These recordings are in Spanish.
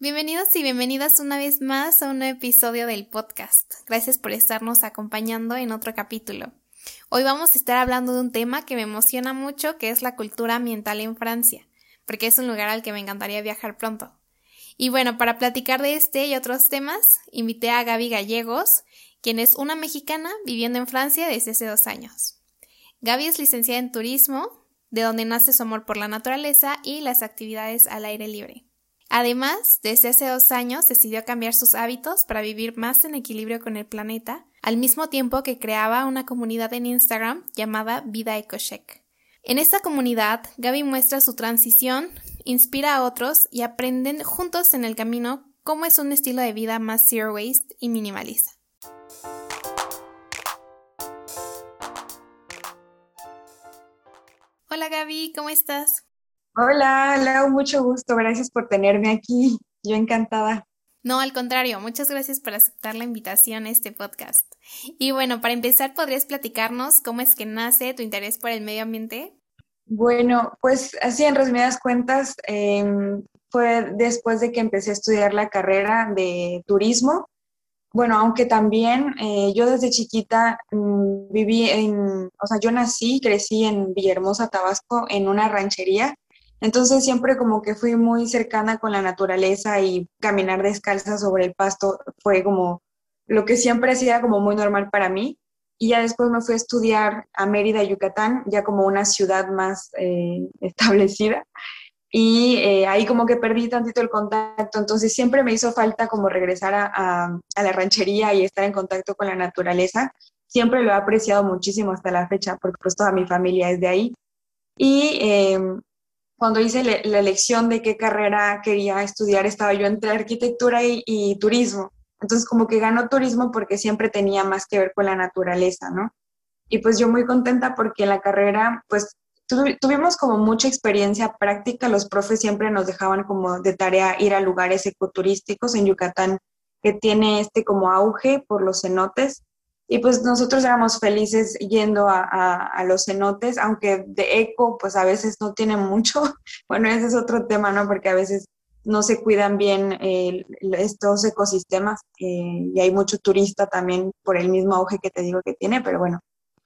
Bienvenidos y bienvenidas una vez más a un nuevo episodio del podcast. Gracias por estarnos acompañando en otro capítulo. Hoy vamos a estar hablando de un tema que me emociona mucho, que es la cultura ambiental en Francia, porque es un lugar al que me encantaría viajar pronto. Y bueno, para platicar de este y otros temas, invité a Gaby Gallegos, quien es una mexicana viviendo en Francia desde hace dos años. Gaby es licenciada en turismo, de donde nace su amor por la naturaleza y las actividades al aire libre. Además, desde hace dos años decidió cambiar sus hábitos para vivir más en equilibrio con el planeta, al mismo tiempo que creaba una comunidad en Instagram llamada Vida EcoCheck. En esta comunidad, Gaby muestra su transición, inspira a otros y aprenden juntos en el camino cómo es un estilo de vida más zero waste y minimalista. Hola Gaby, ¿cómo estás? Hola, Lau, mucho gusto. Gracias por tenerme aquí. Yo encantada. No, al contrario, muchas gracias por aceptar la invitación a este podcast. Y bueno, para empezar, ¿podrías platicarnos cómo es que nace tu interés por el medio ambiente? Bueno, pues así en resumidas cuentas, em, fue después de que empecé a estudiar la carrera de turismo. Bueno, aunque también eh, yo desde chiquita mm, viví en, o sea, yo nací, crecí en Villahermosa, Tabasco, en una ranchería entonces siempre como que fui muy cercana con la naturaleza y caminar descalza sobre el pasto fue como lo que siempre hacía como muy normal para mí. Y ya después me fui a estudiar a Mérida, Yucatán, ya como una ciudad más eh, establecida. Y eh, ahí como que perdí tantito el contacto, entonces siempre me hizo falta como regresar a, a, la ranchería y estar en contacto con la naturaleza. Siempre lo he apreciado muchísimo hasta la fecha, porque pues toda mi familia es de ahí. Y eh, cuando hice la elección de qué carrera quería estudiar, estaba yo entre arquitectura y, turismo. Entonces, como que ganó turismo porque siempre tenía más que ver con la naturaleza, ¿no? Y pues yo muy contenta porque en la carrera, pues tuvimos como mucha experiencia práctica. Los profes siempre nos dejaban como de tarea ir a lugares ecoturísticos en Yucatán que tiene este como auge por los cenotes. Y pues nosotros éramos felices yendo a, los cenotes, aunque de eco pues a veces no tiene mucho. Bueno, ese es otro tema, ¿no? Porque a veces no se cuidan bien estos ecosistemas eh, y hay mucho turista también por el mismo auge que te digo que tiene, pero bueno.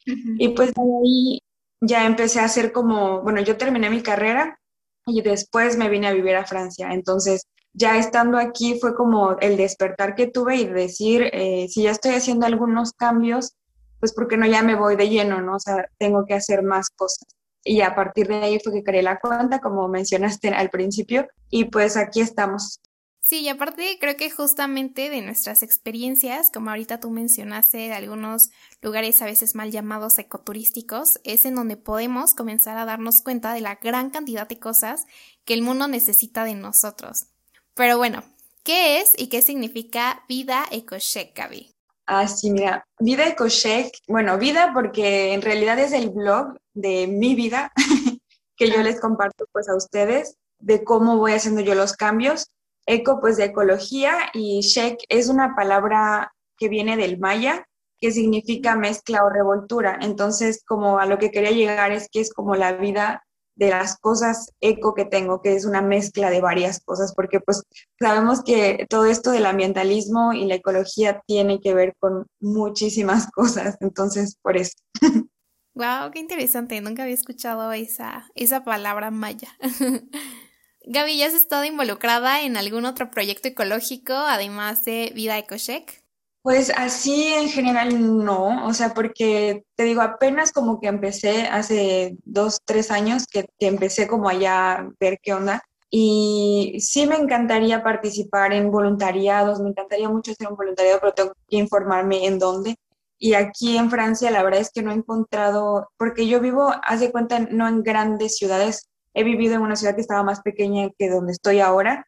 Y pues ahí ya empecé a hacer como, bueno, yo terminé mi carrera y después me vine a vivir a Francia. Entonces, ya estando aquí fue como el despertar que tuve y decir, eh, si ya estoy haciendo algunos cambios, pues porque no ya me voy de lleno, ¿no? O sea, tengo que hacer más cosas. Y a partir de ahí fue que creé la cuenta, como mencionaste al principio, y pues aquí estamos. Sí, y aparte creo que justamente de nuestras experiencias, como ahorita tú mencionaste, de algunos lugares a veces mal llamados ecoturísticos, es en donde podemos comenzar a darnos cuenta de la gran cantidad de cosas que el mundo necesita de nosotros. Pero bueno, ¿qué es y qué significa vida EcoCheck, Gaby? Ah, sí, mira, vida EcoCheck, bueno, vida porque en realidad es el blog de mi vida que yo les comparto pues a ustedes de cómo voy haciendo yo los cambios. Eco pues de ecología y check es una palabra que viene del maya que significa mezcla o revoltura. Entonces, como a lo que quería llegar es que es como la vida de las cosas eco que tengo, que es una mezcla de varias cosas, porque pues sabemos que todo esto del ambientalismo y la ecología tiene que ver con muchísimas cosas, entonces por eso. Wow, qué interesante, nunca había escuchado esa, esa palabra maya. Gaby, ¿ya has estado involucrada en algún otro proyecto ecológico además de Vida EcoCheck? Pues así en general no, o sea, porque te digo, apenas como que empecé hace dos, tres años que, empecé como allá a ver qué onda. Y sí me encantaría participar en voluntariados, me encantaría mucho hacer un voluntariado, pero tengo que informarme en dónde. Y aquí en Francia la verdad es que no he encontrado, porque yo vivo, hace cuenta, no en grandes ciudades, he vivido en una ciudad que estaba más pequeña que donde estoy ahora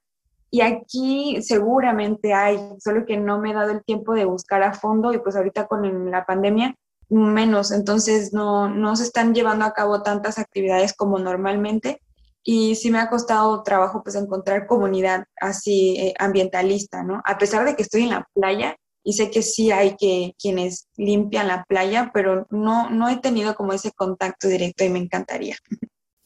Y aquí seguramente hay, solo que no me he dado el tiempo de buscar a fondo y pues ahorita con la pandemia menos, entonces no, no se están llevando a cabo tantas actividades como normalmente y sí me ha costado trabajo pues encontrar comunidad así eh, ambientalista, ¿no? A pesar de que estoy en la playa y sé que sí hay que quienes limpian la playa, pero no, no he tenido como ese contacto directo y me encantaría.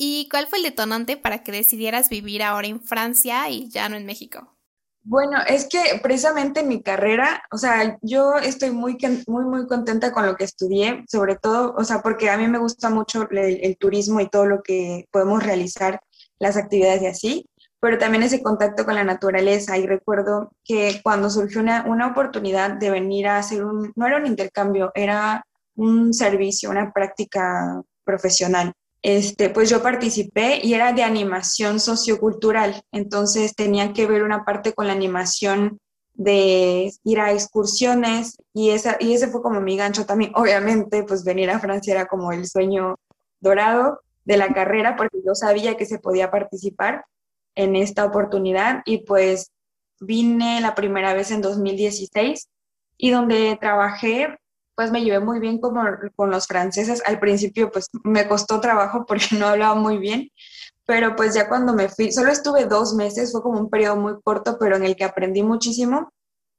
¿Y cuál fue el detonante para que decidieras vivir ahora en Francia y ya no en México? Bueno, es que precisamente en mi carrera, o sea, yo estoy muy, muy, muy contenta con lo que estudié, sobre todo, o sea, porque a mí me gusta mucho el, turismo y todo lo que podemos realizar, las actividades y así, pero también ese contacto con la naturaleza. Y recuerdo que cuando surgió una, una oportunidad de venir a hacer un, no era un intercambio, era un servicio, una práctica profesional este, pues yo participé y era de animación sociocultural, entonces tenía que ver una parte con la animación de ir a excursiones y, esa, y ese fue como mi gancho también. Obviamente, pues venir a Francia era como el sueño dorado de la carrera porque yo sabía que se podía participar en esta oportunidad y pues vine la primera vez en 2016 y donde trabajé pues me llevé muy bien como con los franceses. Al principio pues me costó trabajo porque no hablaba muy bien, pero pues ya cuando me fui, solo estuve dos meses, fue como un periodo muy corto, pero en el que aprendí muchísimo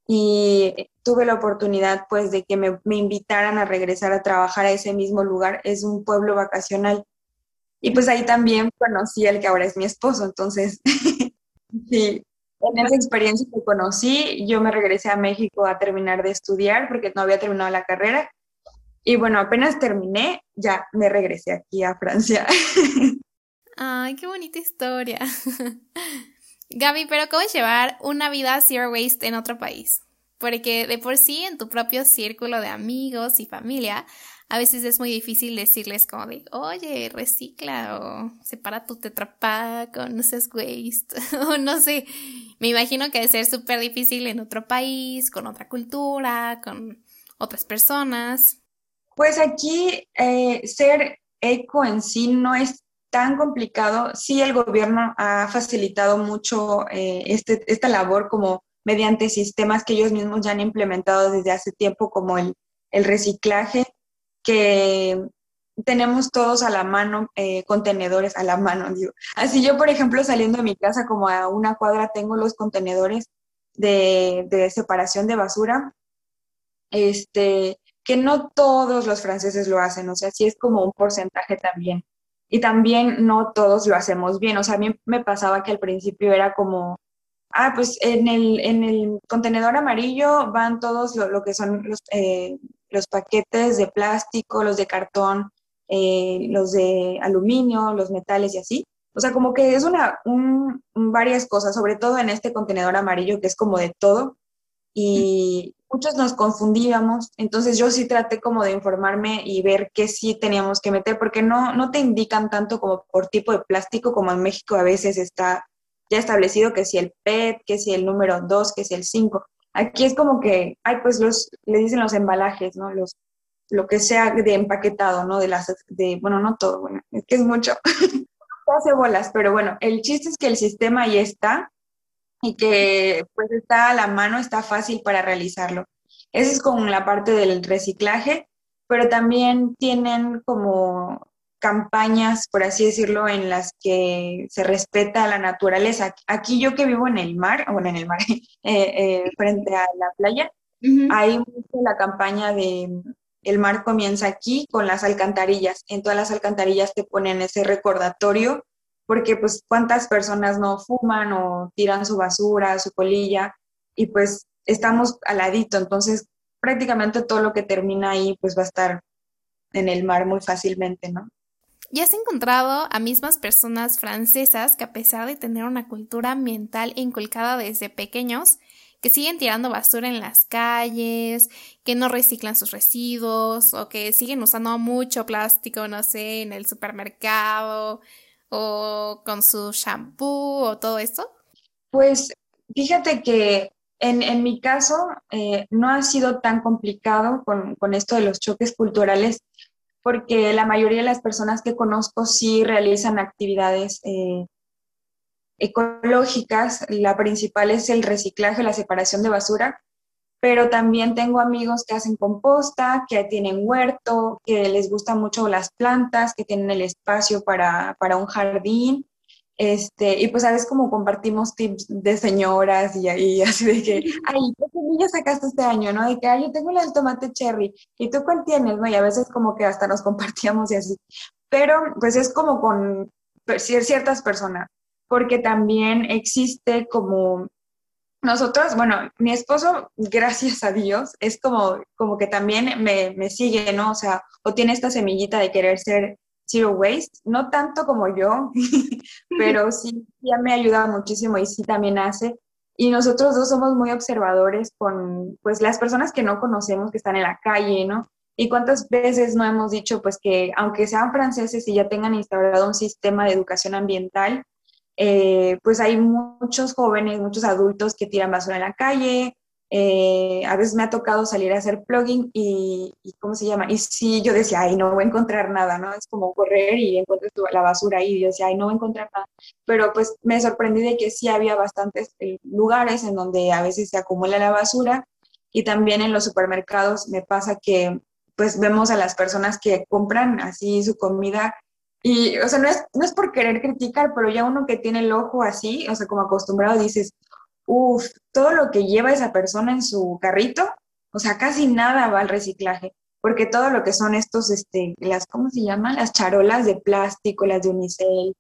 y tuve la oportunidad pues de que me, me invitaran a regresar a trabajar a ese mismo lugar. Es un pueblo vacacional. Y pues ahí también conocí al que ahora es mi esposo, entonces sí, en esa experiencia que conocí, yo me regresé a México a terminar de estudiar porque no había terminado la carrera. Y bueno, apenas terminé, ya me regresé aquí a Francia. Ay, qué bonita historia. Gaby, pero ¿cómo llevar una vida zero waste en otro país? Porque de por sí en tu propio círculo de amigos y familia a veces es muy difícil decirles como de, oye, recicla o separa tu tetrapack o no seas waste o no sé. Me imagino que debe ser súper difícil en otro país, con otra cultura, con otras personas. Pues aquí eh, ser eco en sí no es tan complicado. Sí, el gobierno ha facilitado mucho eh, este, esta labor como mediante sistemas que ellos mismos ya han implementado desde hace tiempo, como el, el reciclaje que tenemos todos a la mano, eh, contenedores a la mano, digo. Así yo, por ejemplo, saliendo de mi casa como a una cuadra, tengo los contenedores de, de separación de basura, este, que no todos los franceses lo hacen, o sea, sí es como un porcentaje también. Y también no todos lo hacemos bien, o sea, a mí me pasaba que al principio era como, ah, pues en el, en el contenedor amarillo van todos lo, que son los, eh, los paquetes de plástico, los de cartón, eh, los de aluminio, los metales y así. O sea, como que es una, un, varias cosas, sobre todo en este contenedor amarillo que es como de todo. Y muchos nos confundíamos, entonces yo sí traté como de informarme y ver qué sí teníamos que meter, porque no, no te indican tanto como por tipo de plástico, como en México a veces está ya establecido que si el PET, que si el número 2, que si el 5. Aquí es como que, ay, pues los, le dicen los embalajes, ¿no? Los, lo que sea de empaquetado, ¿no? De las, de, bueno, no todo, bueno, es que es mucho. hace bolas, pero bueno, el chiste es que el sistema ahí está y que pues está a la mano, está fácil para realizarlo. Esa es como la parte del reciclaje, pero también tienen como campañas, por así decirlo, en las que se respeta la naturaleza. Aquí yo que vivo en el mar, bueno, en el mar, eh, eh, frente a la playa, hay mucho la campaña de el mar comienza aquí con las alcantarillas. En todas las alcantarillas te ponen ese recordatorio porque pues cuántas personas no fuman o tiran su basura, su colilla y pues estamos al ladito, entonces prácticamente todo lo que termina ahí pues va a estar en el mar muy fácilmente, ¿no? ¿Y has encontrado a mismas personas francesas que a pesar de tener una cultura ambiental inculcada desde pequeños, que siguen tirando basura en las calles, que no reciclan sus residuos o que siguen usando mucho plástico, no sé, en el supermercado o con su shampoo o todo esto? Pues fíjate que en, mi caso eh, no ha sido tan complicado con, con esto de los choques culturales porque la mayoría de las personas que conozco sí realizan actividades eh, ecológicas. La principal es el reciclaje, la separación de basura, pero también tengo amigos que hacen composta, que tienen huerto, que les gustan mucho las plantas, que tienen el espacio para, para un jardín. Este, y pues a veces como compartimos tips de señoras y, ahí así de que, ay, ¿qué semilla sacaste este año? ¿No? De que, ay, yo tengo la del tomate cherry, ¿y tú cuál tienes? ¿No? Y a veces como que hasta nos compartíamos y así. Pero pues es como con ciertas personas, porque también existe como nosotros, bueno, mi esposo, gracias a Dios, es como, como que también me, me sigue, ¿no? O sea, o tiene esta semillita de querer ser Zero Waste, no tanto como yo, pero sí, ya me ayuda muchísimo y sí también hace. Y nosotros dos somos muy observadores con, pues, las personas que no conocemos, que están en la calle, ¿no? Y cuántas veces no hemos dicho, pues, que aunque sean franceses y ya tengan instalado un sistema de educación ambiental, eh, pues hay muchos jóvenes, muchos adultos que tiran basura en la calle, eh, a veces me ha tocado salir a hacer plugging y, ¿cómo se llama? Y sí, yo decía, ay, no voy a encontrar nada, ¿no? Es como correr y encuentras la basura ahí y yo decía, ay, no voy a encontrar nada. Pero pues me sorprendí de que sí había bastantes eh, lugares en donde a veces se acumula la basura y también en los supermercados me pasa que pues vemos a las personas que compran así su comida y, o sea, no es, no es por querer criticar, pero ya uno que tiene el ojo así, o sea, como acostumbrado, dices, uff, todo lo que lleva esa persona en su carrito, o sea, casi nada va al reciclaje, porque todo lo que son estos, este, las, ¿cómo se llaman? Las charolas de plástico, las de unicel,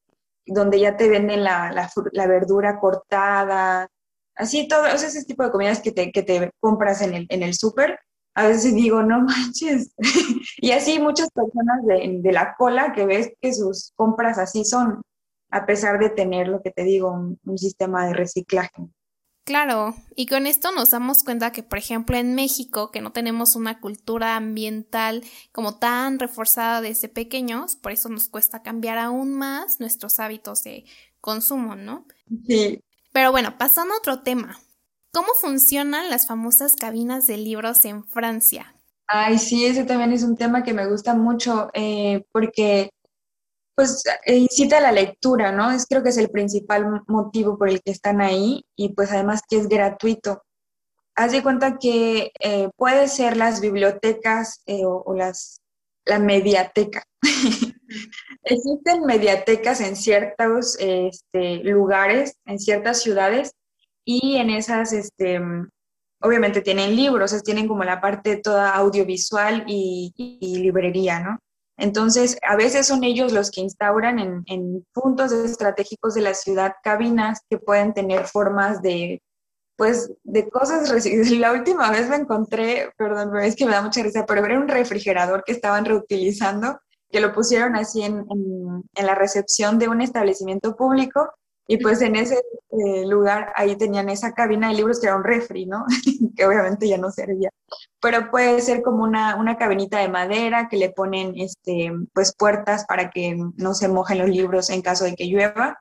donde ya te venden la, la, verdura cortada, así todo, o sea, ese tipo de comidas que te, que te compras en el, en el súper, a veces digo, no manches. y así muchas personas de, de, la cola que ves que sus compras así son, a pesar de tener lo que te digo, un sistema de reciclaje. Claro, y con esto nos damos cuenta que, por ejemplo, en México, que no tenemos una cultura ambiental como tan reforzada desde pequeños, por eso nos cuesta cambiar aún más nuestros hábitos de consumo, ¿no? Sí. Pero bueno, pasando a otro tema. ¿Cómo funcionan las famosas cabinas de libros en Francia? Ay, sí, ese también es un tema que me gusta mucho eh, porque pues eh, incita a la lectura, ¿no? Es creo que es el principal motivo por el que están ahí y pues además que es gratuito. Haz de cuenta que eh, puede ser las bibliotecas eh, o, las, la mediateca. Existen mediatecas en ciertos este, lugares, en ciertas ciudades y en esas, este, obviamente tienen libros, tienen como la parte toda audiovisual y librería, ¿no? Entonces, a veces son ellos los que instauran en, puntos estratégicos de la ciudad cabinas que pueden tener formas de, pues, de cosas. La última vez me encontré, perdón, es que me da mucha risa, pero era un refrigerador que estaban reutilizando, que lo pusieron así en, en la recepción de un establecimiento público y pues en ese eh, lugar ahí tenían esa cabina de libros que era un refri, ¿no? que obviamente ya no servía. Pero puede ser como una, una cabinita de madera que le ponen este, pues puertas para que no se mojen los libros en caso de que llueva.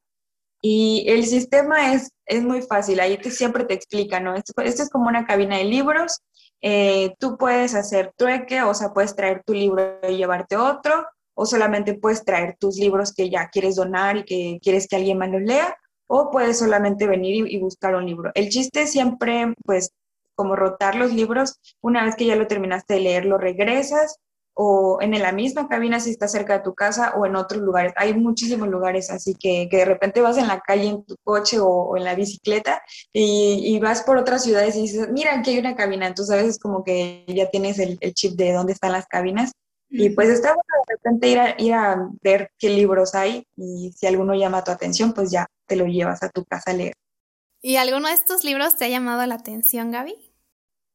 Y el sistema es, es muy fácil, ahí te, siempre te explica, ¿no? Esto, esto es como una cabina de libros, eh, tú puedes hacer trueque, o sea, puedes traer tu libro y llevarte otro, o solamente puedes traer tus libros que ya quieres donar y que quieres que alguien más los lea, o puedes solamente venir y, buscar un libro. El chiste es siempre, pues, como rotar los libros, una vez que ya lo terminaste de leer, lo regresas o en la misma cabina si está cerca de tu casa o en otros lugares. Hay muchísimos lugares, así que, de repente vas en la calle en tu coche o, en la bicicleta y, vas por otras ciudades y dices, mira, aquí hay una cabina. Entonces a veces como que ya tienes el chip de dónde están las cabinas y pues está bueno de repente ir a, ir a ver qué libros hay y si alguno llama tu atención, pues ya te lo llevas a tu casa a leer. ¿Y alguno de estos libros te ha llamado la atención, Gaby?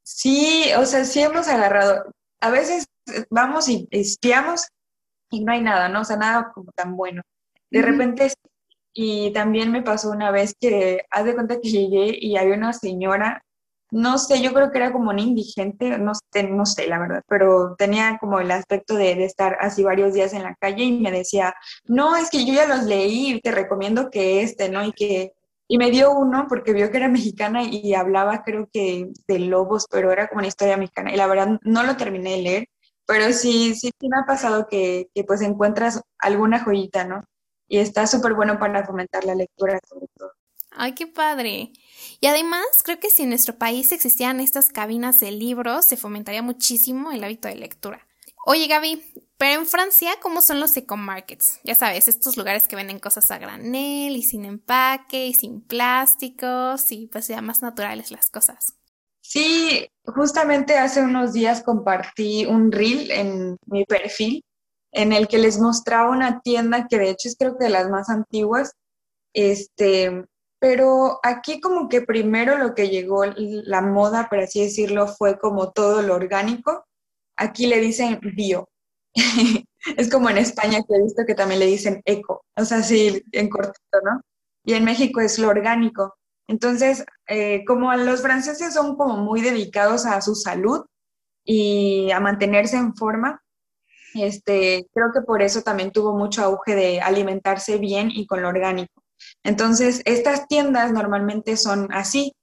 Sí, o sea, sí hemos agarrado. A veces vamos y espiamos y no hay nada, ¿no? O sea, nada como tan bueno. De repente, y también me pasó una vez que, haz de cuenta que llegué y había una señora no sé, yo creo que era como un indigente, no sé, no sé la verdad, pero tenía como el aspecto de, estar así varios días en la calle y me decía, no, es que yo ya los leí, te recomiendo que este, ¿no? Y que, y me dio uno porque vio que era mexicana y hablaba creo que de lobos, pero era como una historia mexicana y la verdad no lo terminé de leer, pero sí, sí, sí me ha pasado que, que pues encuentras alguna joyita, ¿no? y está súper bueno para fomentar la lectura sobre todo. Ay, qué padre. Y además, creo que si en nuestro país existían estas cabinas de libros, se fomentaría muchísimo el hábito de lectura. Oye, Gaby, pero en Francia, ¿cómo son los eco-markets? Ya sabes, estos lugares que venden cosas a granel y sin empaque y sin plásticos y pues ya más naturales las cosas. Sí, justamente hace unos días compartí un reel en mi perfil en el que les mostraba una tienda que de hecho es creo que de las más antiguas, este, pero aquí como que primero lo que llegó la moda, por así decirlo, fue como todo lo orgánico. Aquí le dicen bio. es como en España que he visto que también le dicen eco, o sea, sí, en cortito, ¿no? Y en México es lo orgánico. Entonces, eh, como los franceses son como muy dedicados a su salud y a mantenerse en forma, este, creo que por eso también tuvo mucho auge de alimentarse bien y con lo orgánico. Entonces, estas tiendas normalmente son así,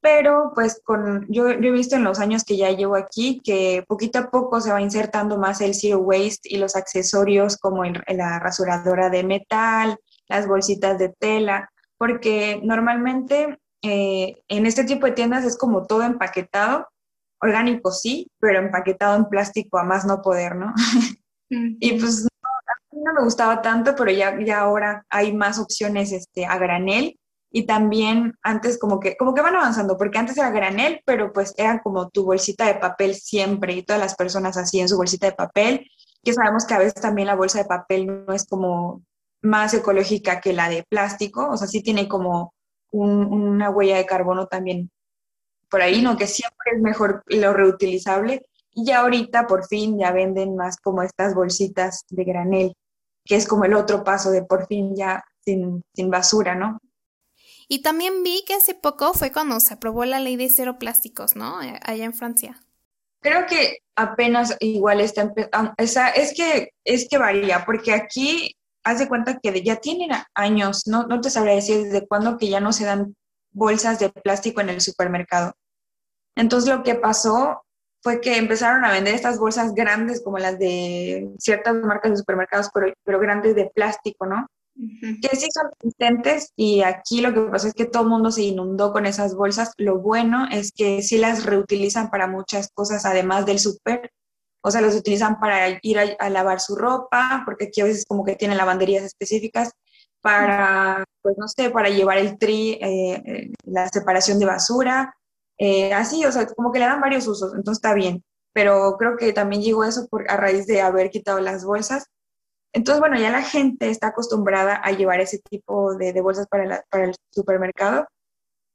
pero pues con, yo, yo, he visto en los años que ya llevo aquí que poquito a poco se va insertando más el zero waste y los accesorios como la rasuradora de metal, las bolsitas de tela, porque normalmente eh, en este tipo de tiendas es como todo empaquetado, orgánico sí, pero empaquetado en plástico a más no poder, ¿no? y pues no me gustaba tanto, pero ya, ya ahora hay más opciones este, a granel y también antes como que, como que van avanzando, porque antes era granel, pero pues era como tu bolsita de papel siempre y todas las personas así en su bolsita de papel, que sabemos que a veces también la bolsa de papel no es como más ecológica que la de plástico, o sea, sí tiene como una huella de carbono también por ahí, ¿no? Que siempre es mejor lo reutilizable. Y ya ahorita por fin ya venden más como estas bolsitas de granel, que es como el otro paso de por fin ya sin, sin basura, ¿no? Y también vi que hace poco fue cuando se aprobó la ley de cero plásticos, ¿no? Eh, allá en Francia. Creo que apenas igual está empezando, es que, es que varía, porque aquí haz de cuenta que ya tienen años, no, no te sabría decir desde cuándo que ya no se dan bolsas de plástico en el supermercado. Entonces lo que pasó fue que empezaron a vender estas bolsas grandes como las de ciertas marcas de supermercados, pero, pero grandes de plástico, ¿no? Que sí son resistentes y aquí lo que pasa es que todo el mundo se inundó con esas bolsas. Lo bueno es que sí las reutilizan para muchas cosas, además del súper o sea, los utilizan para ir a, lavar su ropa, porque aquí a veces como que tienen lavanderías específicas, para, pues no sé, para llevar el tri, eh, eh, la separación de basura, eh, así, o sea, como que le dan varios usos, entonces está bien. Pero creo que también llegó eso por, a raíz de haber quitado las bolsas. Entonces, bueno, ya la gente está acostumbrada a llevar ese tipo de, de bolsas para, para el supermercado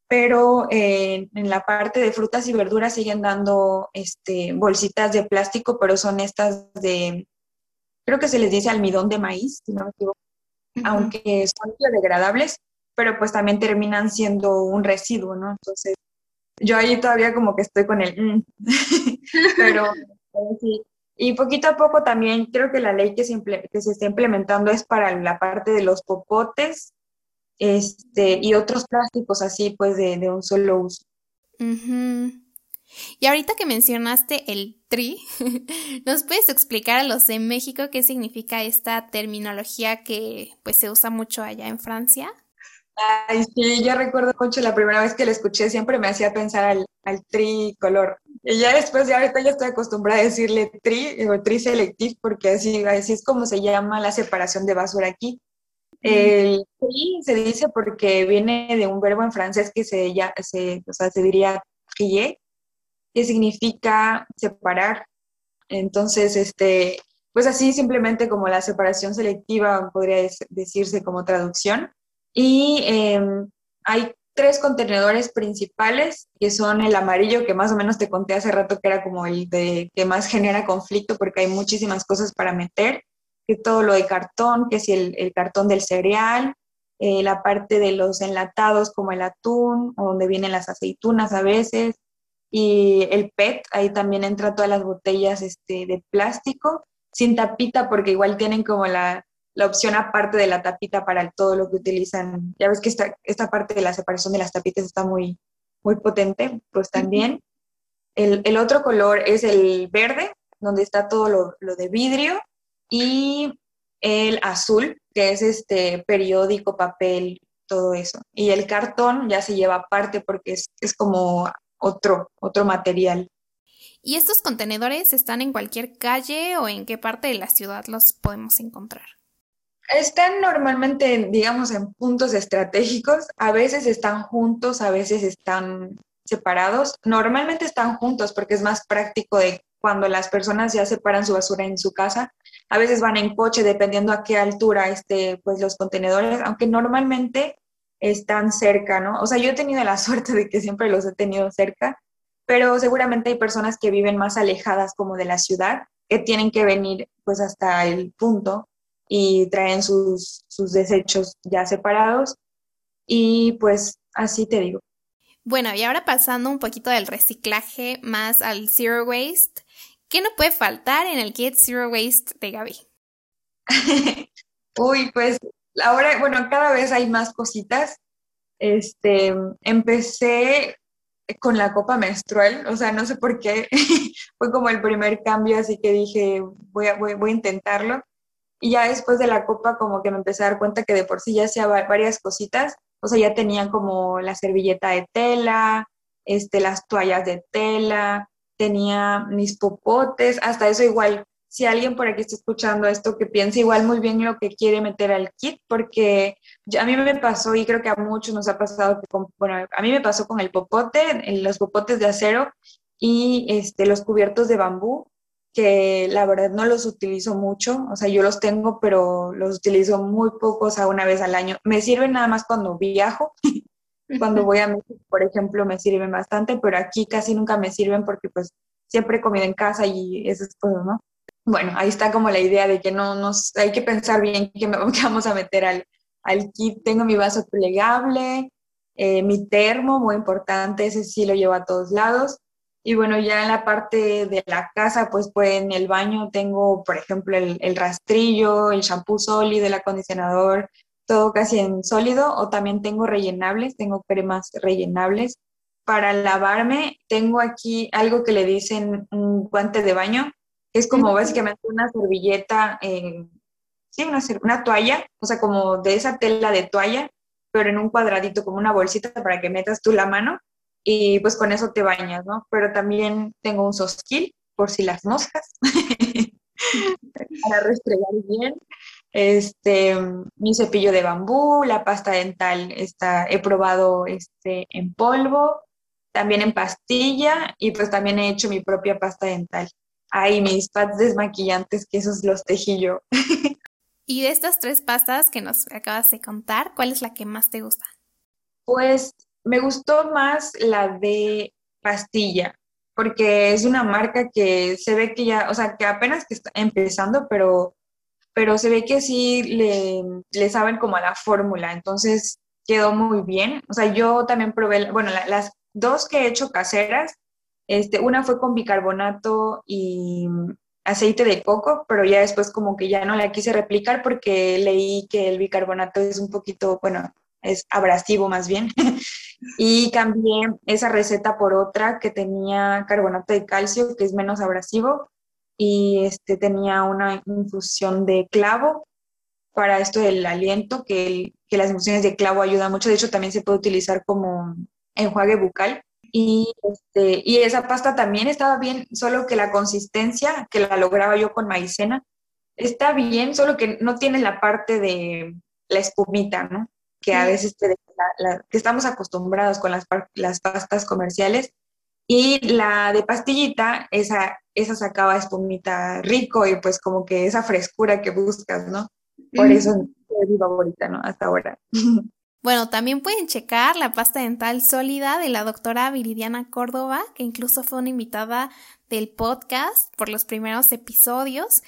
pero en la parte de frutas y verduras siguen dando este, bolsitas de plástico, pero son estas de, creo que se les dice almidón de maíz, si no me equivoco, aunque son biodegradables, pero pues también terminan siendo un residuo, ¿no? Entonces, yo ahí todavía como que estoy con el, mm". pero sí. Y poquito a poco también creo que la ley que se, que se está implementando es para la parte de los popotes este, y otros plásticos así, pues de, un solo uso. Y ahorita que mencionaste el tri, ¿nos puedes explicar a los de México qué significa esta terminología que pues se usa mucho allá en Francia? Ay, sí, yo recuerdo mucho la primera vez que lo escuché, siempre me hacía pensar al, al tricolor. Y ya después, ya ahorita ya estoy acostumbrada a decirle tri o tri selective, porque así, así es como se llama la separación de basura aquí. El tri se dice porque viene de un verbo en francés que se, ya, se, o sea, se diría trier, que significa separar. Entonces, este, pues así simplemente como la separación selectiva podría decirse como traducción. Y em, hay tres contenedores principales, que son el amarillo, que más o menos te conté hace rato que era como el de, que más genera conflicto porque hay muchísimas cosas para meter que todo lo de cartón, que si el, cartón del cereal, eh, la parte de los enlatados como el atún, o donde vienen las aceitunas a veces, y el PET, ahí también entra todas las botellas este, de plástico, sin tapita, porque igual tienen como la, opción aparte de la tapita para todo lo que utilizan. Ya ves que esta, esta parte de la separación de las tapitas está muy, muy potente, pues también. el, otro color es el verde, donde está todo lo, lo de vidrio, y el azul, que es este periódico, papel, todo eso. Y el cartón ya se lleva aparte porque es, es como otro, otro material. ¿Y estos contenedores están en cualquier calle o en qué parte de la ciudad los podemos encontrar? Están normalmente, digamos, en puntos estratégicos. A veces están juntos, a veces están separados. Normalmente están juntos porque es más práctico de cuando las personas ya separan su basura en su casa. A veces van en coche dependiendo a qué altura esté pues los contenedores, aunque normalmente están cerca, ¿no? O sea, yo he tenido la suerte de que siempre los he tenido cerca, pero seguramente hay personas que viven más alejadas como de la ciudad, que tienen que venir pues hasta el punto y traen sus, sus desechos ya separados y pues así te digo. Bueno, y ahora pasando un poquito del reciclaje más al zero waste, ¿qué no puede faltar en el kit zero waste de Gaby? Uy, pues ahora, bueno, cada vez hay más cositas. Este, empecé con la copa menstrual, o sea, no sé por qué, fue como el primer cambio, así que dije, voy a, voy, voy a intentarlo. Y ya después de la copa como que me empecé a dar cuenta que de por sí ya hacía varias cositas, o sea, ya tenía como la servilleta de tela, este, las toallas de tela, tenía mis popotes, hasta eso igual si alguien por aquí está escuchando esto, que piense igual muy bien lo que quiere meter al kit, porque a mí me pasó y creo que a muchos nos ha pasado, bueno, a mí me pasó con el popote, los popotes de acero y este, los cubiertos de bambú, que la verdad no los utilizo mucho, o sea, yo los tengo, pero los utilizo muy pocos, o sea, una vez al año. Me sirven nada más cuando viajo. cuando voy a México, por ejemplo, me sirven bastante, pero aquí casi nunca me sirven porque pues siempre he comido en casa y esas cosas, ¿no? bueno, ahí está como la idea de que no nos, hay que pensar bien qué, vamos a meter al, al, kit. Tengo mi vaso plegable, eh, mi termo, muy importante, ese sí lo llevo a todos lados. Y bueno, ya en la parte de la casa, pues, pues en el baño tengo, por ejemplo, el, el rastrillo, el shampoo sólido, el acondicionador, todo casi en sólido, o también tengo rellenables, tengo cremas rellenables. Para lavarme, tengo aquí algo que le dicen un guante de baño, es como básicamente una servilleta, eh, sí, una, una toalla, o sea, como de esa tela de toalla, pero en un cuadradito, como una bolsita para que metas tú la mano y pues con eso te bañas, ¿no? Pero también tengo un sosquil por si las moscas, para restregar bien. Este, mi cepillo de bambú, la pasta dental, está, he probado este, en polvo, también en pastilla y pues también he hecho mi propia pasta dental. Ay, mis pads desmaquillantes, que esos los tejí yo. y de estas tres pastas que nos acabas de contar, ¿cuál es la que más te gusta? Pues me gustó más la de pastilla, porque es una marca que se ve que ya, o sea, que apenas que está empezando, pero, pero se ve que sí le, le saben como a la fórmula, entonces quedó muy bien. O sea, yo también probé, bueno, las dos que he hecho caseras, este, una fue con bicarbonato y aceite de coco, pero ya después como que ya no la quise replicar porque leí que el bicarbonato es un poquito, bueno, es abrasivo más bien. y cambié esa receta por otra que tenía carbonato de calcio, que es menos abrasivo, y este, tenía una infusión de clavo para esto del aliento, que, que las infusiones de clavo ayudan mucho. De hecho, también se puede utilizar como enjuague bucal. Y, este, y esa pasta también estaba bien, solo que la consistencia, que la lograba yo con maicena, está bien, solo que no tiene la parte de la espumita, ¿no? Que a veces que estamos acostumbrados con las, las pastas comerciales. Y la de pastillita, esa, esa sacaba espumita rico y pues como que esa frescura que buscas, ¿no? Por eso es mi favorita, ¿no? Hasta ahora. Bueno, también pueden checar la pasta dental sólida de la doctora Viridiana Córdoba, que incluso fue una invitada del podcast por los primeros episodios.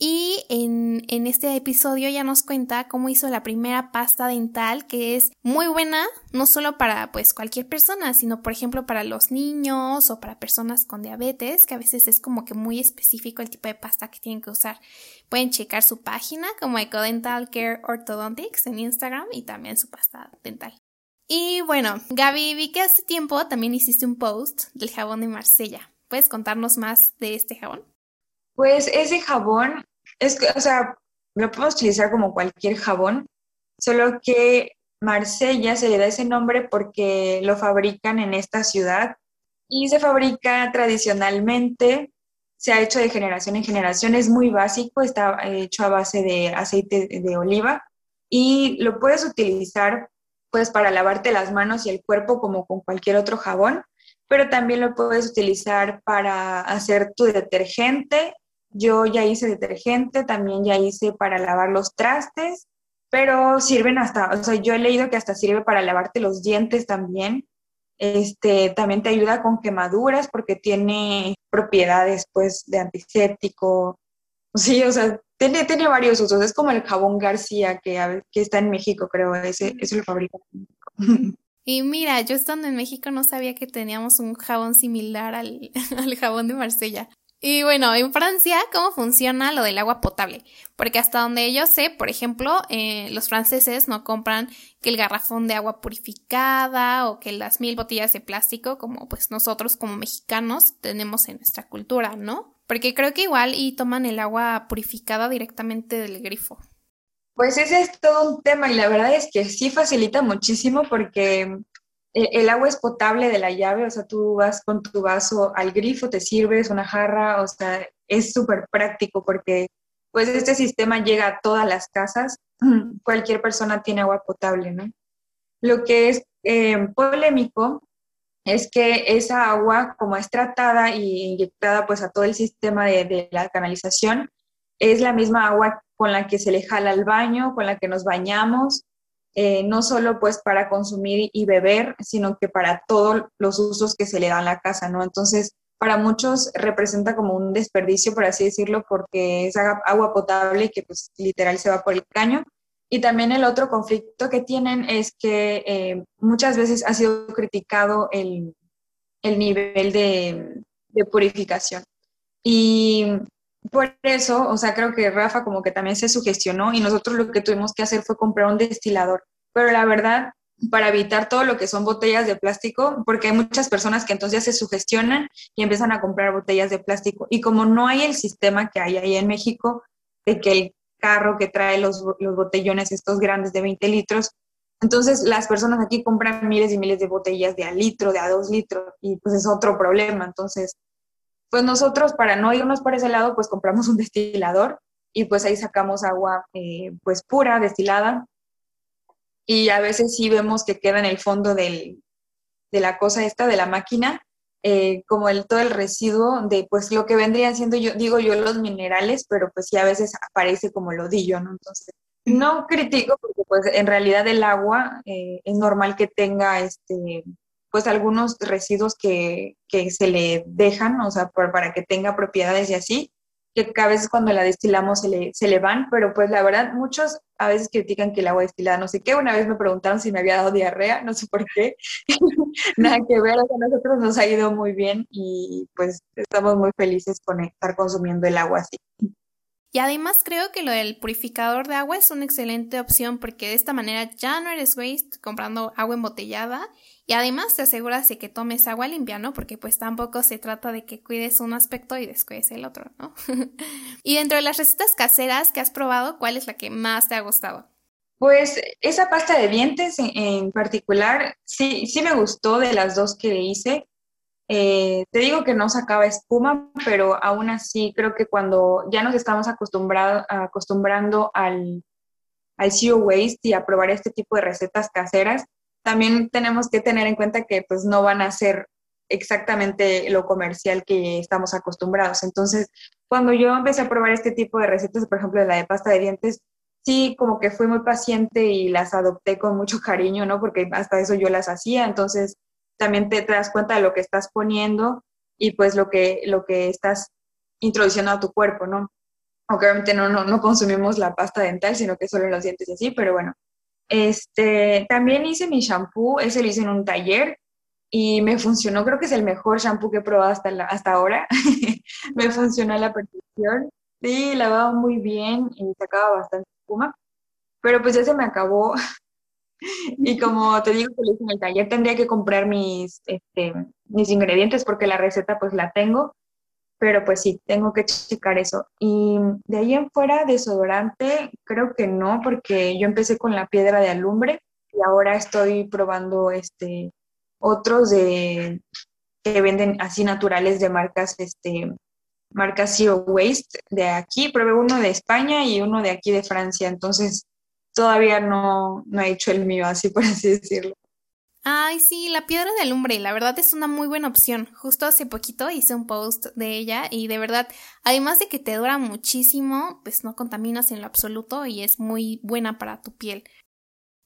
Y en, en, este episodio ya nos cuenta cómo hizo la primera pasta dental, que es muy buena, no solo para pues cualquier persona, sino por ejemplo para los niños o para personas con diabetes, que a veces es como que muy específico el tipo de pasta que tienen que usar. Pueden checar su página como Ecodental Care Orthodontics en Instagram y también su pasta dental. Y bueno, Gaby, vi que hace tiempo también hiciste un post del jabón de Marsella. ¿Puedes contarnos más de este jabón? Pues ese jabón, es que, o sea, lo podemos utilizar como cualquier jabón, solo que Marsella se le da ese nombre porque lo fabrican en esta ciudad y se fabrica tradicionalmente, se ha hecho de generación en generación, es muy básico, está hecho a base de aceite de oliva y lo puedes utilizar pues para lavarte las manos y el cuerpo como con cualquier otro jabón, pero también lo puedes utilizar para hacer tu detergente. Yo ya hice detergente, también ya hice para lavar los trastes, pero sirven hasta, o sea, yo he leído que hasta sirve para lavarte los dientes también. Este, también te ayuda con quemaduras porque tiene propiedades pues de antiséptico. Sí, o sea, tiene, tiene varios usos. Es como el jabón García que, que está en México, creo. Ese, eso lo fabrica Y mira, yo estando en México no sabía que teníamos un jabón similar al, al jabón de Marsella. Y bueno, en Francia, ¿cómo funciona lo del agua potable? Porque hasta donde yo sé, por ejemplo, eh, los franceses no compran que el garrafón de agua purificada o que las mil botellas de plástico, como pues nosotros como mexicanos tenemos en nuestra cultura, ¿no? Porque creo que igual y toman el agua purificada directamente del grifo. Pues ese es todo un tema y la verdad es que sí facilita muchísimo porque el, agua es potable de la llave, o sea, tú vas con tu vaso al grifo, te sirves una jarra, o sea, es súper práctico porque pues este sistema llega a todas las casas, cualquier persona tiene agua potable, ¿no? Lo que es eh, polémico es que esa agua, como es tratada y inyectada pues a todo el sistema de, la canalización, es la misma agua con la que se le jala al baño, con la que nos bañamos, eh, no solo pues para consumir y beber, sino que para todos los usos que se le dan a la casa, ¿no? Entonces, para muchos representa como un desperdicio, por así decirlo, porque es agua potable que pues literal se va por el caño y también el otro conflicto que tienen es que eh, muchas veces ha sido criticado el, el nivel de, de, purificación. Y por eso, o sea, creo que Rafa como que también se sugestionó y nosotros lo que tuvimos que hacer fue comprar un destilador. Pero la verdad, para evitar todo lo que son botellas de plástico, porque hay muchas personas que entonces se sugestionan y empiezan a comprar botellas de plástico. Y como no hay el sistema que hay ahí en México, de que el carro que trae los, los botellones estos grandes de 20 litros. Entonces las personas aquí compran miles y miles de botellas de a litro, de a dos litros, y pues es otro problema. Entonces, pues nosotros para no irnos por ese lado, pues compramos un destilador y pues ahí sacamos agua eh, pues pura, destilada. Y a veces sí vemos que queda en el fondo del, de la cosa esta, de la máquina, eh, como el, todo el residuo de pues lo que vendrían siendo, yo digo yo, los minerales, pero pues sí a veces aparece como lodillo, ¿no? Entonces, no critico porque pues en realidad el agua eh, es normal que tenga este pues algunos residuos que, que se le dejan, o sea, para que tenga propiedades y así, que a veces cuando la destilamos se le, se le van, pero pues la verdad muchos a veces critican que el agua destilada no sé qué. Una vez me preguntaron si me había dado diarrea, no sé por qué. Nada que ver, a nosotros nos ha ido muy bien y pues estamos muy felices con estar consumiendo el agua así. Y además creo que lo del purificador de agua es una excelente opción porque de esta manera ya no eres waste comprando agua embotellada y además te aseguras de que tomes agua limpia, ¿no? Porque pues tampoco se trata de que cuides un aspecto y descuides el otro, ¿no? y dentro de las recetas caseras que has probado, ¿cuál es la que más te ha gustado? Pues esa pasta de dientes en, particular, sí, sí me gustó de las dos que hice. Eh, te digo que no sacaba espuma, pero aún así creo que cuando ya nos estamos acostumbrando al, al zero waste y a probar este tipo de recetas caseras, también tenemos que tener en cuenta que pues no van a ser exactamente lo comercial que estamos acostumbrados. Entonces, cuando yo empecé a probar este tipo de recetas, por ejemplo, la de pasta de dientes, sí, como que fui muy paciente y las adopté con mucho cariño, ¿no? Porque hasta eso yo las hacía. Entonces, también te, das cuenta de lo que estás poniendo y pues lo que, lo que estás introduciendo a tu cuerpo, ¿no? Aunque obviamente no, no, no consumimos la pasta dental, sino que solo los dientes y así, pero bueno. Este, también hice mi shampoo, ese lo hice en un taller y me funcionó, creo que es el mejor shampoo que he probado hasta, hasta ahora. me funcionó a la perfección. Sí, lavaba muy bien y sacaba bastante espuma, pero pues ya se me acabó y como te digo que lo hice en el taller, tendría que comprar mis, este, mis ingredientes porque la receta pues la tengo. Pero pues sí, tengo que checar eso. Y de ahí en fuera, desodorante, creo que no, porque yo empecé con la piedra de alumbre y ahora estoy probando este, otros de, que venden así naturales de marcas, este, marcas Zero Waste de aquí. Probé uno de España y uno de aquí de Francia, entonces todavía no, no he hecho el mío, así por así decirlo. Ay, sí, la piedra de alumbre, la verdad es una muy buena opción. Justo hace poquito hice un post de ella y de verdad, además de que te dura muchísimo, pues no contaminas en lo absoluto y es muy buena para tu piel.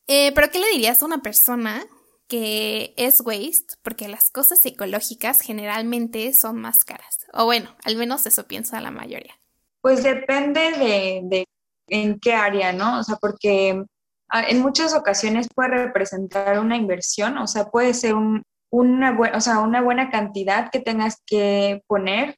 Eh, pero ¿qué le dirías a una persona que es waste? Porque las cosas ecológicas generalmente son más caras. O bueno, al menos eso piensa la mayoría. Pues depende de, de en qué área, ¿no? O sea, porque en muchas ocasiones puede representar una inversión, o sea, puede ser una, o sea, una buena cantidad que tengas que poner,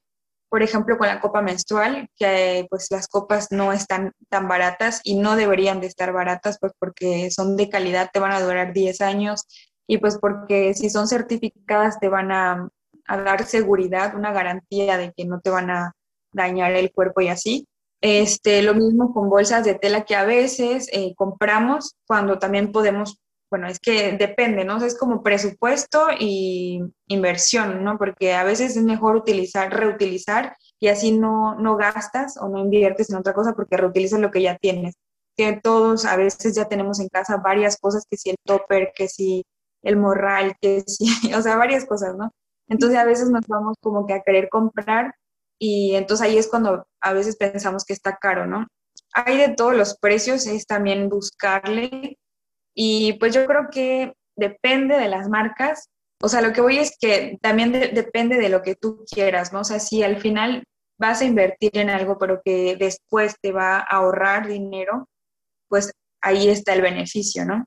por ejemplo, con la copa menstrual, que pues las copas no están tan baratas y no deberían de estar baratas, pues porque son de calidad, te van a durar 10 años y pues porque si son certificadas te van a dar seguridad, una garantía de que no te van a dañar el cuerpo y así. Este, lo mismo con bolsas de tela que a veces eh, compramos cuando también podemos, bueno, es que depende, ¿no? es como presupuesto y inversión, ¿no? Porque a veces es mejor utilizar, reutilizar y así no, no gastas o no inviertes en otra cosa porque reutilizas lo que ya tienes. Que todos a veces ya tenemos en casa varias cosas, que si el topper, que si el morral, que si, o sea, varias cosas, ¿no? Entonces a veces nos vamos como que a querer comprar y entonces ahí es cuando a veces pensamos que está caro, ¿no? Hay de todos los precios, es también buscarle y pues yo creo que depende de las marcas, o sea, lo que voy es que también depende de lo que tú quieras, ¿no? O sea, si al final vas a invertir en algo, pero que después te va a ahorrar dinero, pues ahí está el beneficio, ¿no?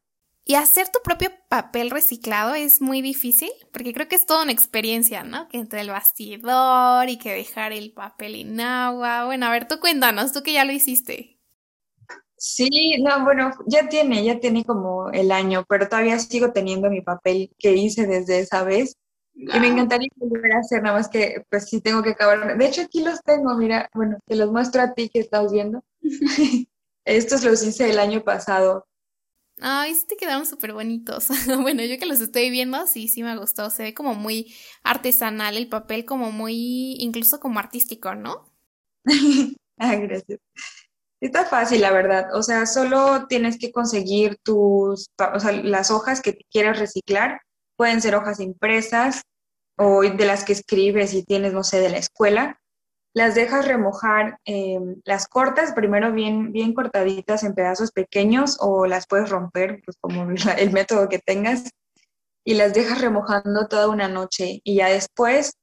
Y hacer tu propio papel reciclado es muy difícil, porque creo que es toda una experiencia, ¿no? Que entre el bastidor y que dejar el papel en agua. Bueno, a ver, tú cuéntanos, tú que ya lo hiciste. Sí, no, bueno, ya tiene, ya tiene como el año, pero todavía sigo teniendo mi papel que hice desde esa vez. Y me encantaría volver a hacer, nada más que pues sí tengo que acabar. De hecho, aquí los tengo, mira, bueno, te los muestro a ti que estás viendo. Estos los hice el año pasado Ay, sí te quedaron súper bonitos. bueno, yo que los estoy viendo, sí, sí me gustó. Se ve como muy artesanal el papel, como muy, incluso como artístico, ¿no? ah, gracias. Está fácil, la verdad. O sea, solo tienes que conseguir tus, o sea, las hojas que quieras reciclar. Pueden ser hojas impresas o de las que escribes y tienes, no sé, de la escuela las dejas remojar, em, las cortas primero bien, bien cortaditas en pedazos pequeños o las puedes romper, pues como el método que tengas, y las dejas remojando toda una noche. Y ya después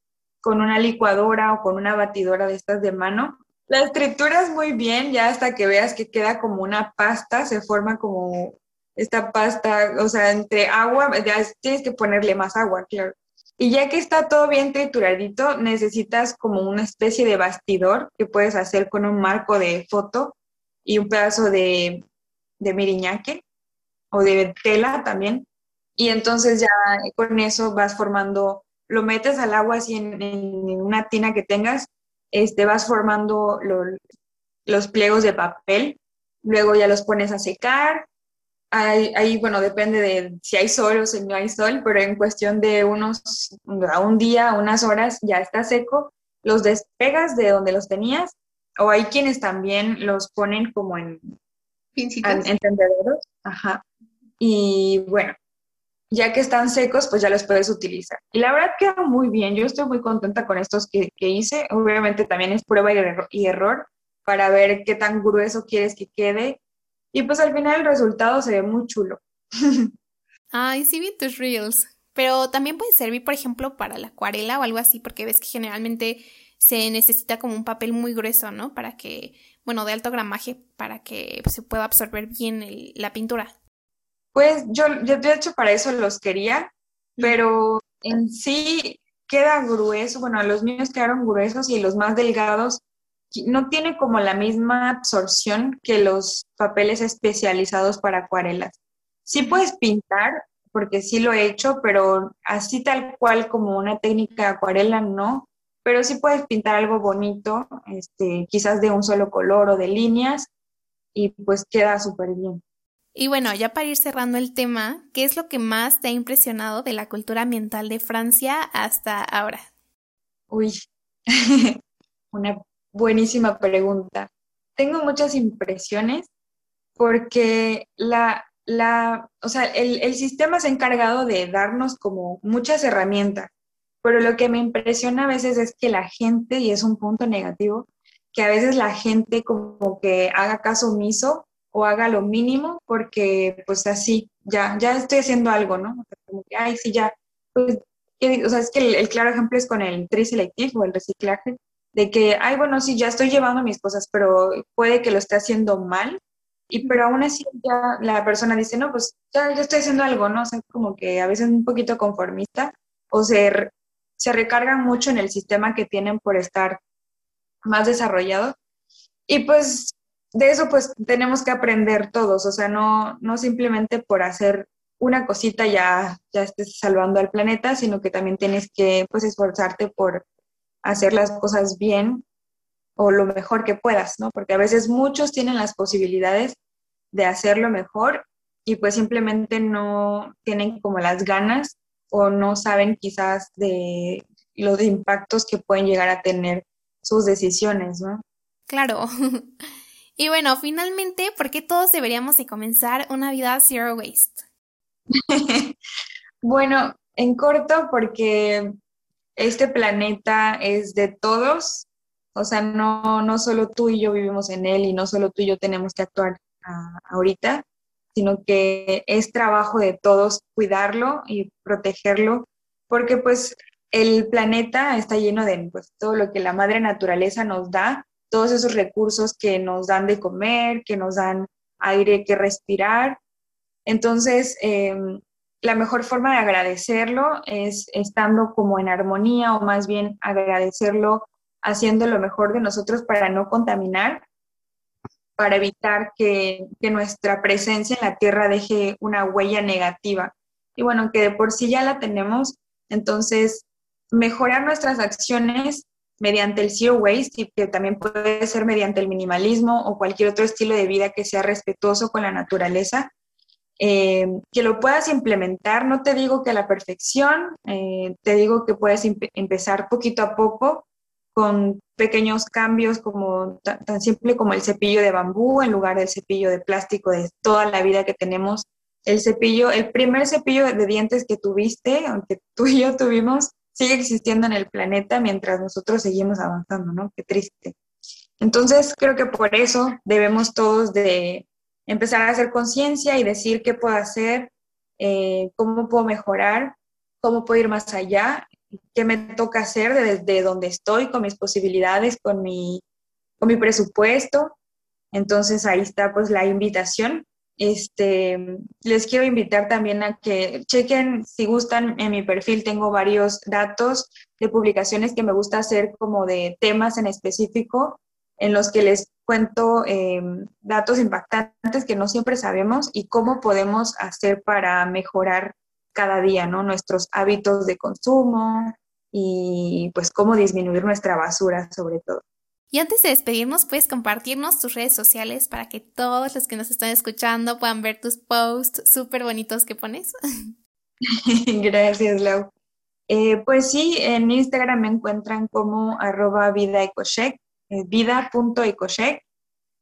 con una licuadora o con una batidora de estas de mano, las trituras muy bien ya hasta que veas que queda como una pasta, se forma como esta pasta, o sea, entre agua, ya tienes que ponerle más agua, claro y ya que está todo bien trituradito, necesitas como una especie de bastidor que puedes hacer con un marco de foto y un pedazo de, de miriñaque o de tela también. Y entonces ya con eso vas formando, lo metes al agua así en, una tina que tengas, este, vas formando los pliegos de papel, luego ya los pones a secar, Ahí, bueno, depende de si hay sol o si no hay sol, pero en cuestión de unos, a un día, unas horas, ya está seco, los despegas de donde los tenías, o hay quienes también los ponen como en, en, ajá. Y bueno, ya que están secos, pues ya los puedes utilizar. Y la verdad queda muy bien, yo estoy muy contenta con estos que, que hice, obviamente también es prueba y error para ver qué tan grueso quieres que quede y pues al final el resultado se ve muy chulo. Ay, sí vi tus reels. Pero también puede servir, por ejemplo, para la acuarela o algo así, porque ves que generalmente se necesita como un papel muy grueso, ¿no? Para que, bueno, de alto gramaje, para que se pueda absorber bien la pintura. Pues yo, yo de hecho para eso los quería, pero en sí queda grueso, bueno, los míos quedaron gruesos y los más delgados no tiene como la misma absorción que los papeles especializados para acuarelas. Sí puedes pintar, porque sí lo he hecho, pero así tal cual como una técnica de acuarela no, pero sí puedes pintar algo bonito, este, quizás de un solo color o de líneas, y pues queda súper bien. Y bueno, ya para ir cerrando el tema, ¿qué es lo que más te ha impresionado de la cultura ambiental de Francia hasta ahora? Uy, una buenísima pregunta. Tengo muchas impresiones porque la, la, o sea, el, el sistema se ha encargado de darnos como muchas herramientas, pero lo que me impresiona a veces es que la gente, y es un punto negativo, que a veces la gente como que haga caso omiso o haga lo mínimo porque pues así, ya, ya estoy haciendo algo, ¿no? como que, ay, sí, ya, pues, o sea, es que el, claro ejemplo es con el tri selectivo, o el reciclaje, de que, ay, bueno, sí, ya estoy llevando mis cosas, pero puede que lo esté haciendo mal, y pero aún así ya la persona dice, no, pues ya, ya estoy haciendo algo, ¿no? O como que a veces un poquito conformista, o se, se recargan mucho en el sistema que tienen por estar más desarrollado. Y pues de eso pues tenemos que aprender todos, o sea, no, no simplemente por hacer una cosita ya, ya estés salvando al planeta, sino que también tienes que pues esforzarte por hacer las cosas bien o lo mejor que puedas, ¿no? Porque a veces muchos tienen las posibilidades de hacerlo mejor y pues simplemente no tienen como las ganas o no saben quizás de los impactos que pueden llegar a tener sus decisiones, ¿no? Claro. Y bueno, finalmente, ¿por qué todos deberíamos de comenzar una vida zero waste? bueno, en corto, porque este planeta es de todos, o sea, no, no solo tú y yo vivimos en él y no solo tú y yo tenemos que actuar ah, ahorita, sino que es trabajo de todos cuidarlo y protegerlo, porque pues el planeta está lleno de pues, todo lo que la madre naturaleza nos da todos esos recursos que nos dan de comer, que nos dan aire que respirar. Entonces, em, la mejor forma de agradecerlo es estando como en armonía o más bien agradecerlo haciendo lo mejor de nosotros para no contaminar, para evitar que, nuestra presencia en la Tierra deje una huella negativa. Y bueno, que de por sí ya la tenemos, entonces mejorar nuestras acciones mediante el zero waste y que también puede ser mediante el minimalismo o cualquier otro estilo de vida que sea respetuoso con la naturaleza, eh, que lo puedas implementar. No te digo que a la perfección, eh, te digo que puedes empezar poquito a poco con pequeños cambios como tan, simple como el cepillo de bambú en lugar del cepillo de plástico de toda la vida que tenemos. El cepillo, el primer cepillo de dientes que tuviste, aunque tú y yo tuvimos, sigue existiendo en el planeta mientras nosotros seguimos avanzando, ¿no? Qué triste. Entonces, creo que por eso debemos todos de empezar a hacer conciencia y decir qué puedo hacer, eh, cómo puedo mejorar, cómo puedo ir más allá, qué me toca hacer desde donde estoy, con mis posibilidades, con mi, con mi presupuesto. Entonces, ahí está pues la invitación este, les quiero invitar también a que chequen, si gustan, en mi perfil tengo varios datos de publicaciones que me gusta hacer como de temas en específico, en los que les cuento em, datos impactantes que no siempre sabemos y cómo podemos hacer para mejorar cada día, ¿no? Nuestros hábitos de consumo y pues cómo disminuir nuestra basura sobre todo. Y antes de despedirnos, puedes compartirnos tus redes sociales para que todos los que nos están escuchando puedan ver tus posts súper bonitos que pones. Gracias, Lau. Eh, pues sí, en Instagram me encuentran como arroba vida eh, vida.ecocheck.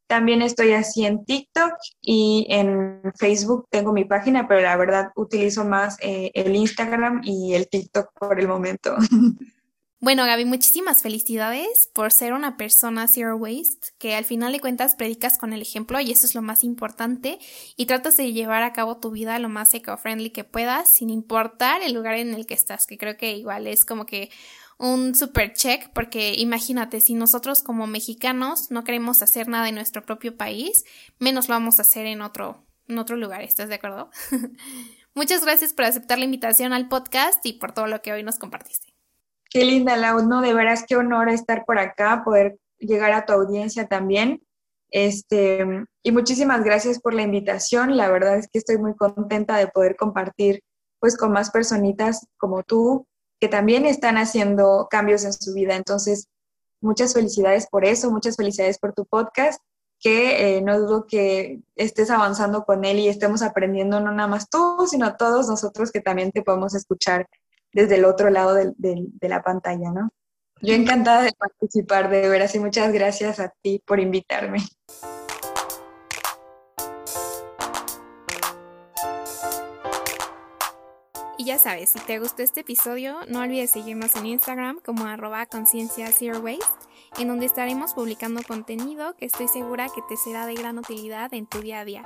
También estoy así en TikTok y en Facebook tengo mi página, pero la verdad utilizo más eh, el Instagram y el TikTok por el momento. Bueno, Gaby, muchísimas felicidades por ser una persona zero waste, que al final de cuentas predicas con el ejemplo y eso es lo más importante y tratas de llevar a cabo tu vida lo más eco-friendly que puedas sin importar el lugar en el que estás, que creo que igual es como que un super check porque imagínate, si nosotros como mexicanos no queremos hacer nada en nuestro propio país, menos lo vamos a hacer en otro, en otro lugar, ¿estás de acuerdo? Muchas gracias por aceptar la invitación al podcast y por todo lo que hoy nos compartiste. Qué linda, Lau. No, de veras, qué honor estar por acá, poder llegar a tu audiencia también. Este, y muchísimas gracias por la invitación. La verdad es que estoy muy contenta de poder compartir pues con más personitas como tú que también están haciendo cambios en su vida. Entonces, muchas felicidades por eso, muchas felicidades por tu podcast, que eh, no dudo que estés avanzando con él y estemos aprendiendo no nada más tú, sino todos nosotros que también te podemos escuchar desde el otro lado de, de la pantalla, ¿no? Yo encantada de participar, de veras, y muchas gracias a ti por invitarme. Y ya sabes, si te gustó este episodio, no olvides seguirnos en Instagram como arroba conciencia zero waste, en donde estaremos publicando contenido que estoy segura que te será de gran utilidad en tu día a día.